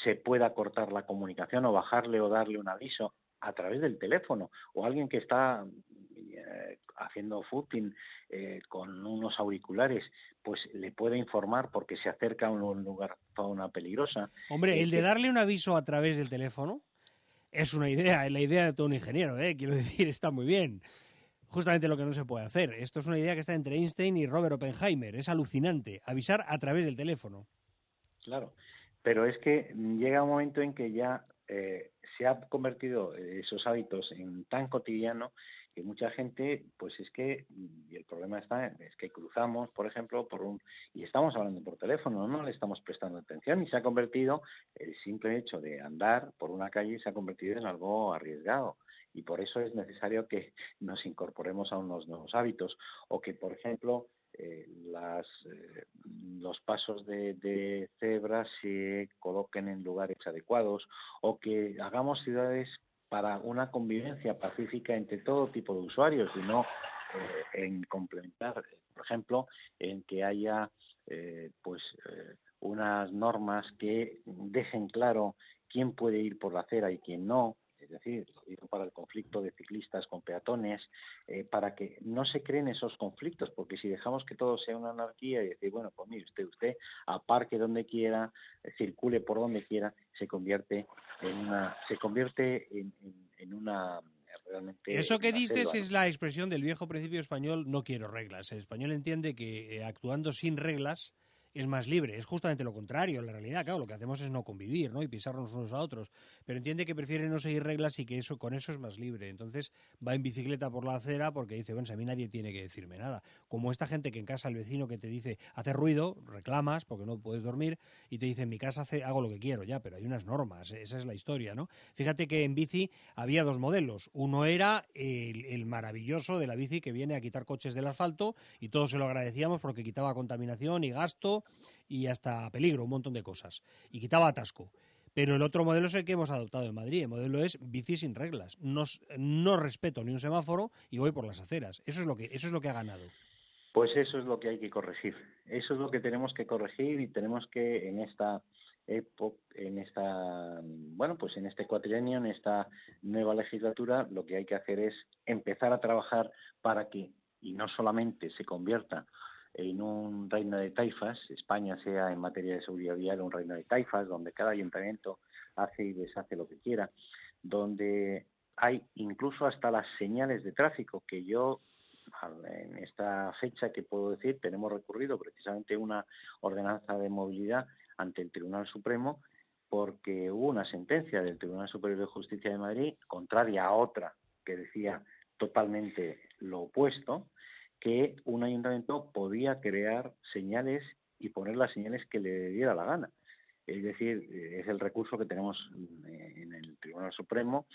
se pueda cortar la comunicación o bajarle o darle un aviso a través del teléfono o alguien que está eh, haciendo footing eh, con unos auriculares, pues le puede informar porque se acerca a un lugar fauna peligrosa. Hombre, el de darle un aviso a través del teléfono es una idea, es la idea de todo un ingeniero, ¿eh? quiero decir, está muy bien. Justamente lo que no se puede hacer. Esto es una idea que está entre Einstein y Robert Oppenheimer. Es alucinante. Avisar a través del teléfono. Claro, pero es que llega un momento en que ya eh, se ha convertido esos hábitos en tan cotidiano que mucha gente, pues es que, y el problema está, es que cruzamos, por ejemplo, por un, y estamos hablando por teléfono, no le estamos prestando atención y se ha convertido, el simple hecho de andar por una calle se ha convertido en algo arriesgado y por eso es necesario que nos incorporemos a unos nuevos hábitos o que, por ejemplo, eh, eh, los pasos de, de cebra se coloquen en lugares adecuados o que hagamos ciudades para una convivencia pacífica entre todo tipo de usuarios y no eh, en complementar, por ejemplo, en que haya pues unas normas que dejen claro quién puede ir por la acera y quién no, es decir, lo digo para el conflicto de ciclistas con peatones, eh, para que no se creen esos conflictos, porque si dejamos que todo sea una anarquía y decir, bueno, pues mire usted, usted aparque donde quiera, circule por donde quiera, se convierte en una, se convierte en, una Realmente Eso que dices es la expresión del viejo principio español, no quiero reglas. El español entiende que eh, actuando sin reglas es más libre. Es justamente lo contrario, en la realidad, claro, lo que hacemos es no convivir, ¿no? Y pisarnos unos a otros. Pero entiende que prefiere no seguir reglas y que eso con eso es más libre. Entonces va en bicicleta por la acera porque dice, bueno, a mí nadie tiene que decirme nada. Como esta gente que en casa el vecino que te dice, hace ruido, reclamas porque no puedes dormir y te dice, en mi casa hago lo que quiero, ya, pero hay unas normas, esa es la historia, ¿no? Fíjate que en bici había dos modelos. Uno era el, el maravilloso de la bici que viene a quitar coches del asfalto y todos se lo agradecíamos porque quitaba contaminación y gasto y hasta peligro, un montón de cosas. Y quitaba atasco. Pero el otro modelo es el que hemos adoptado en Madrid. El modelo es bici sin reglas. No, no respeto ni un semáforo y voy por las aceras. Eso es lo que, eso es lo que ha ganado. Pues eso es lo que hay que corregir. Eso es lo que tenemos que corregir y tenemos que en esta en esta bueno pues en este cuatrienio en esta nueva legislatura lo que hay que hacer es empezar a trabajar para que y no solamente se convierta en un reino de taifas, España sea en materia de seguridad vial un reino de taifas, donde cada ayuntamiento hace y deshace lo que quiera, donde hay incluso hasta las señales de tráfico que yo en esta fecha que puedo decir tenemos recurrido precisamente una ordenanza de movilidad ante el Tribunal Supremo porque hubo una sentencia del Tribunal Superior de Justicia de Madrid contraria a otra que decía totalmente lo opuesto que un ayuntamiento podía crear señales y poner las señales que le diera la gana. Es decir, eh, es el recurso que tenemos en el Tribunal Supremo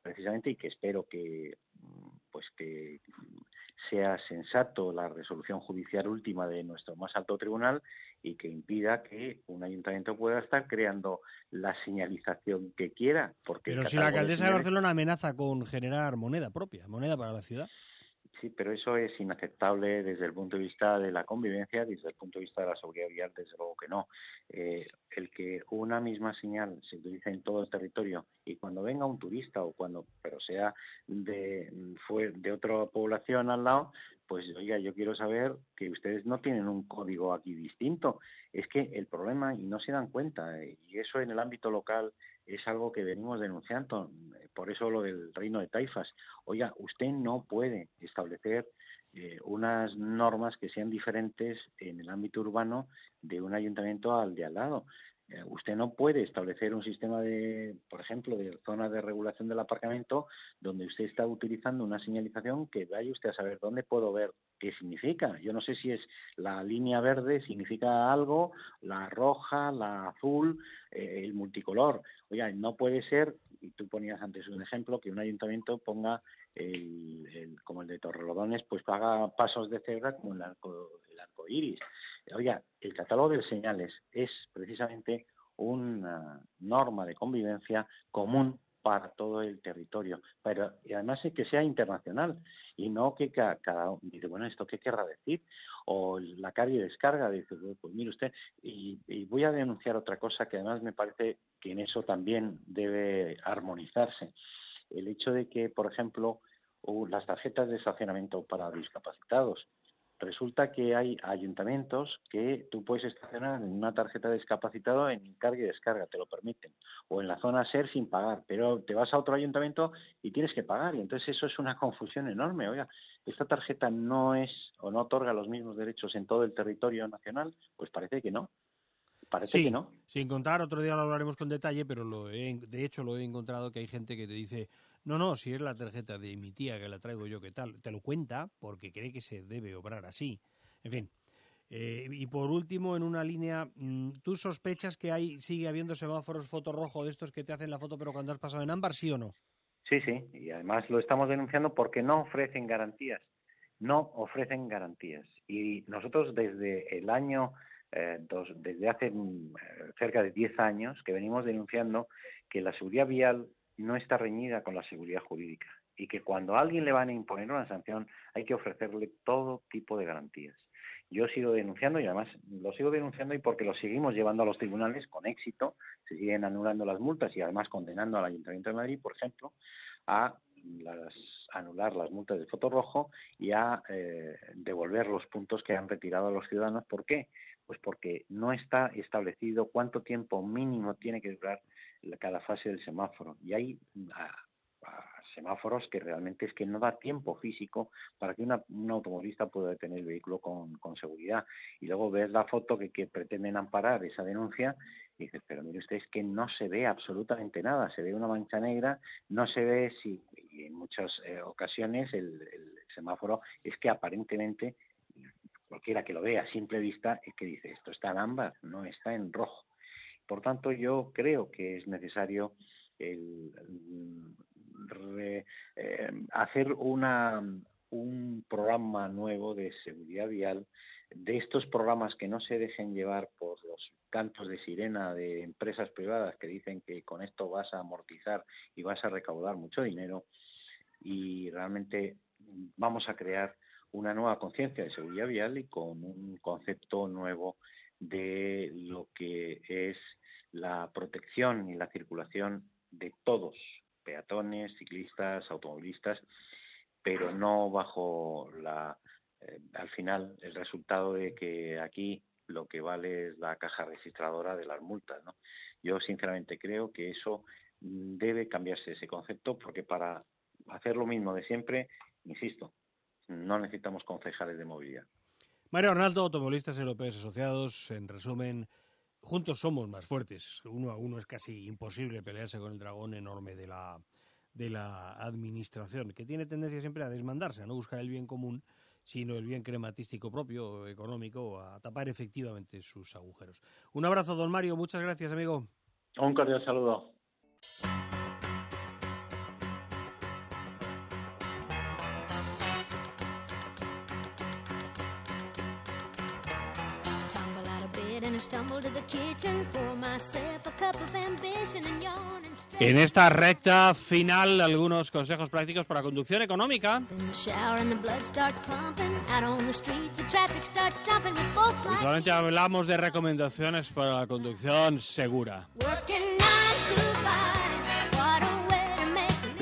precisamente y que espero que pues que sea sensato la resolución judicial última de nuestro más alto tribunal y que impida que un ayuntamiento pueda estar creando la señalización que quiera. Porque Pero si la alcaldesa de Barcelona amenaza con generar moneda propia, moneda para la ciudad. Sí, pero eso es inaceptable desde el punto de vista de la convivencia, desde el punto de vista de la seguridad vial, desde luego que no. Eh, el que una misma señal se utilice en todo el territorio y cuando venga un turista o cuando, pero sea de, fue de otra población al lado, pues oiga, yo quiero saber que ustedes no tienen un código aquí distinto. Es que el problema, y no se dan cuenta, y eso en el ámbito local es algo que venimos denunciando, por eso lo del reino de taifas. Oiga, usted no puede establecer eh, unas normas que sean diferentes en el ámbito urbano de un ayuntamiento al de al lado. Eh, usted no puede establecer un sistema de, por ejemplo, de zona de regulación del aparcamiento donde usted está utilizando una señalización que vaya usted a saber dónde puedo ver qué significa. Yo no sé si es la línea verde significa algo, la roja, la azul, eh, el multicolor. Oiga, no puede ser, y tú ponías antes un ejemplo, que un ayuntamiento ponga el, como el de Torrelodones, pues paga pasos de cebra como el arco, el arco iris. Oiga, el catálogo de señales es precisamente una norma de convivencia común para todo el territorio, pero y además que sea internacional y no que cada, uno dice, bueno, ¿esto qué querrá decir? O la calle descarga, dice, pues mire usted, y, y, voy a denunciar otra cosa que además me parece que en eso también debe armonizarse. El hecho de que, por ejemplo, las tarjetas de estacionamiento para discapacitados. Resulta que hay ayuntamientos que tú puedes estacionar en una tarjeta de discapacitado en carga y descarga, te lo permiten, o en la zona SER sin pagar, pero te vas a otro ayuntamiento y tienes que pagar, y entonces eso es una confusión enorme. Oiga, ¿esta tarjeta no es o no otorga los mismos derechos en todo el territorio nacional? Pues parece que no. Parece que no. Sin contar, otro día lo hablaremos con detalle, pero lo de hecho lo he encontrado que hay gente que te dice, no, no, si es la tarjeta de mi tía que la traigo yo, ¿qué tal? Te lo cuenta porque cree que se debe obrar así. En fin. Eh, y por último, en una línea, mm, ¿tú sospechas que hay sigue habiendo semáforos fotorrojo de estos que te hacen la foto pero cuando has pasado en ámbar, sí o no? Sí, sí, y además lo estamos denunciando porque no ofrecen garantías. No ofrecen garantías. Y nosotros desde el año eh, desde hace mm, cerca de 10 años que venimos denunciando que la seguridad vial no está reñida con la seguridad jurídica y que cuando a alguien le van a imponer una sanción hay que ofrecerle todo tipo de garantías. Yo sigo denunciando y además lo sigo denunciando y porque lo seguimos llevando a los tribunales con éxito, se siguen anulando las multas y además condenando al Ayuntamiento de Madrid, por ejemplo, a anular las multas de foto rojo y a eh, devolver los puntos que han retirado a los ciudadanos. ¿Por qué? Pues porque no está establecido cuánto tiempo mínimo tiene que durar cada fase del semáforo. Y hay semáforos que realmente es que no da tiempo físico para que un automovilista pueda detener el vehículo con, seguridad. Y luego ves la foto que, pretenden amparar esa denuncia y dices, pero mire usted, es que no se ve absolutamente nada, se ve una mancha negra, no se ve si, y en muchas eh, ocasiones el, semáforo es que aparentemente cualquiera que lo vea a simple vista es que dice esto está en ámbar, no está en rojo. Por tanto, yo creo que es necesario el, eh, hacer una, un programa nuevo de seguridad vial, de estos programas que no se dejen llevar por los cantos de sirena de empresas privadas que dicen que con esto vas a amortizar y vas a recaudar mucho dinero y realmente vamos a crear una nueva conciencia de seguridad vial y con un concepto nuevo de lo que es la protección y la circulación de todos, peatones, ciclistas, automovilistas, pero no bajo la, eh, al final el resultado de que aquí lo que vale es la caja registradora de las multas. Yo sinceramente creo que eso debe cambiarse ese concepto porque para hacer lo mismo de siempre, insisto, no necesitamos concejales de movilidad. Mario Arnaldo, automovilistas europeos asociados, en resumen, juntos somos más fuertes. Uno a uno es casi imposible pelearse con el dragón enorme de la, de la administración, que tiene tendencia siempre a desmandarse, a no buscar el bien común, sino el bien crematístico propio, económico, a tapar efectivamente sus agujeros. Un abrazo, don Mario. Muchas gracias, amigo. Un cordial saludo. En esta recta final, algunos consejos prácticos para conducción económica. Solamente hablamos de recomendaciones para la conducción segura.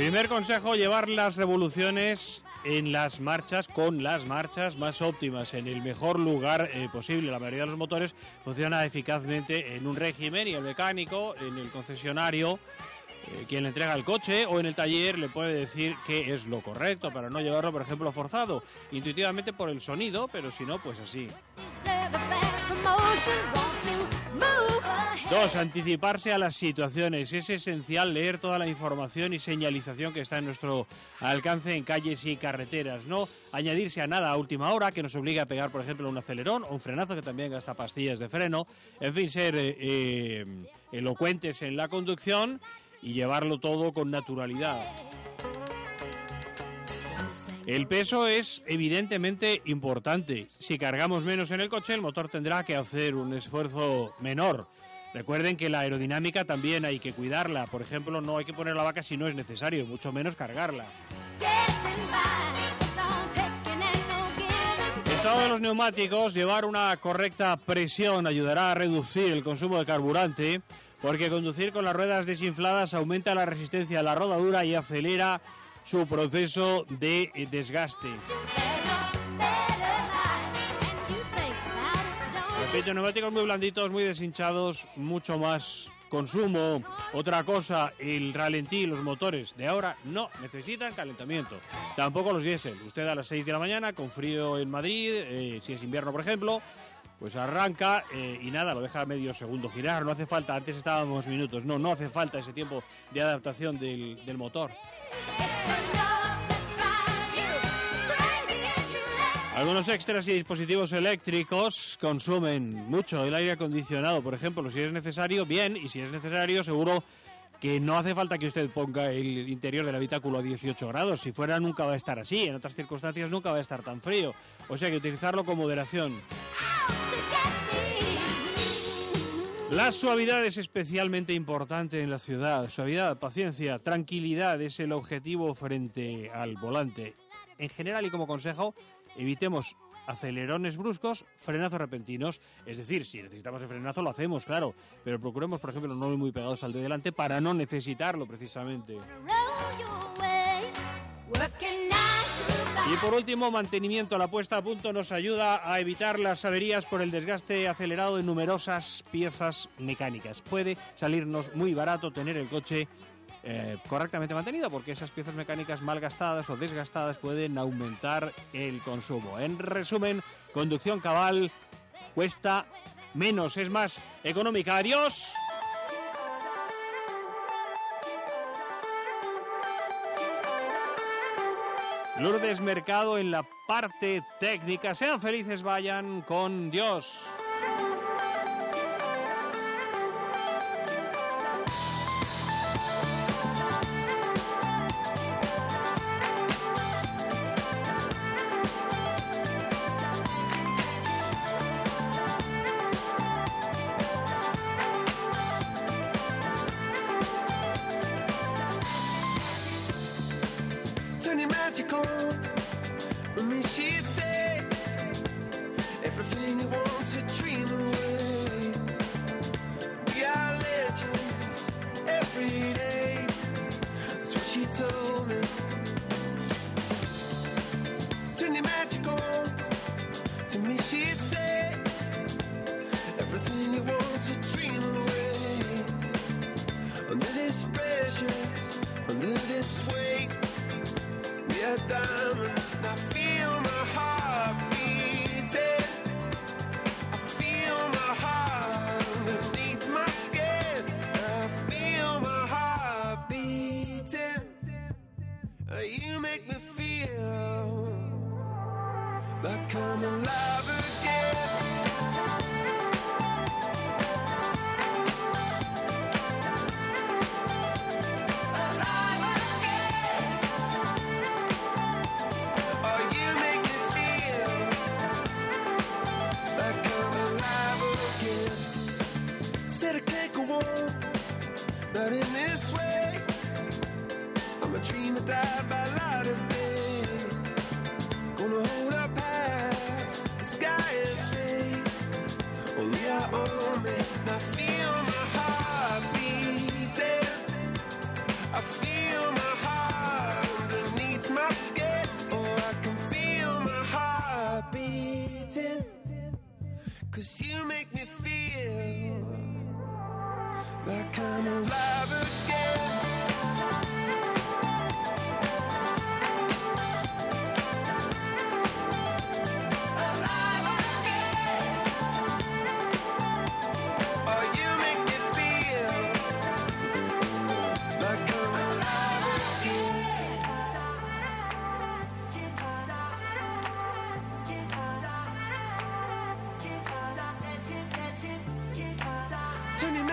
Primer consejo, llevar las revoluciones en las marchas con las marchas más óptimas, en el mejor lugar eh, posible. La mayoría de los motores funciona eficazmente en un régimen y el mecánico, en el concesionario, eh, quien le entrega el coche o en el taller le puede decir qué es lo correcto para no llevarlo, por ejemplo, forzado, intuitivamente por el sonido, pero si no, pues así. Dos, anticiparse a las situaciones. Es esencial leer toda la información y señalización que está en nuestro alcance en calles y carreteras. No añadirse a nada a última hora que nos obligue a pegar, por ejemplo, un acelerón o un frenazo que también gasta pastillas de freno. En fin, ser eh, eh, elocuentes en la conducción y llevarlo todo con naturalidad. El peso es evidentemente importante. Si cargamos menos en el coche, el motor tendrá que hacer un esfuerzo menor. Recuerden que la aerodinámica también hay que cuidarla. Por ejemplo, no hay que poner la vaca si no es necesario, mucho menos cargarla. Estado de los neumáticos, llevar una correcta presión ayudará a reducir el consumo de carburante, porque conducir con las ruedas desinfladas aumenta la resistencia a la rodadura y acelera su proceso de eh, desgaste. Repito, neumáticos muy blanditos, muy deshinchados, mucho más consumo. Otra cosa, el ralentí, los motores de ahora no necesitan calentamiento. Tampoco los diésel. Usted a las 6 de la mañana, con frío en Madrid, eh, si es invierno por ejemplo, pues arranca eh, y nada, lo deja medio segundo girar. No hace falta, antes estábamos minutos, no, no hace falta ese tiempo de adaptación del, del motor. Algunos extras y dispositivos eléctricos consumen mucho el aire acondicionado, por ejemplo, si es necesario, bien, y si es necesario, seguro que no hace falta que usted ponga el interior del habitáculo a 18 grados. Si fuera, nunca va a estar así. En otras circunstancias, nunca va a estar tan frío. O sea, que utilizarlo con moderación. La suavidad es especialmente importante en la ciudad. Suavidad, paciencia, tranquilidad es el objetivo frente al volante. En general y como consejo, evitemos acelerones bruscos, frenazos repentinos. Es decir, si necesitamos el frenazo lo hacemos, claro, pero procuremos, por ejemplo, no ir muy pegados al de delante para no necesitarlo precisamente. Y por último, mantenimiento. La puesta a punto nos ayuda a evitar las averías por el desgaste acelerado de numerosas piezas mecánicas. Puede salirnos muy barato tener el coche eh, correctamente mantenido, porque esas piezas mecánicas mal gastadas o desgastadas pueden aumentar el consumo. En resumen, conducción cabal cuesta menos, es más económica. Adiós. Lourdes Mercado en la parte técnica. Sean felices, vayan con Dios.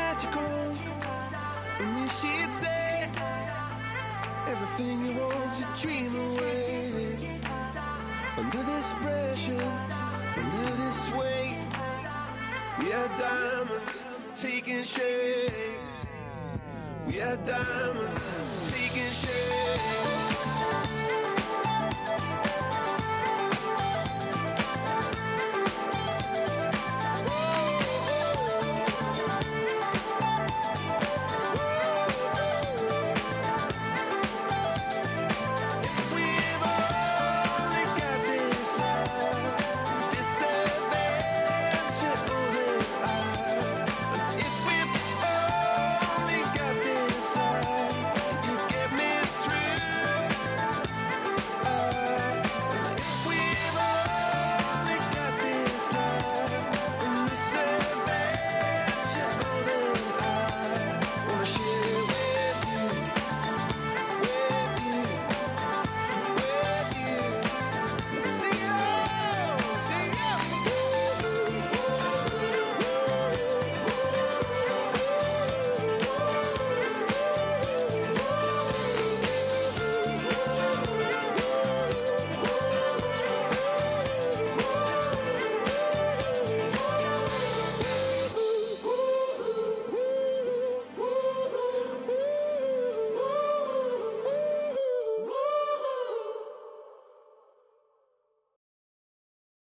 Turn your magic. And then she'd say, everything you want to dream away. Under this pressure, under this weight, we are diamonds taking shape. We are diamonds taking shape.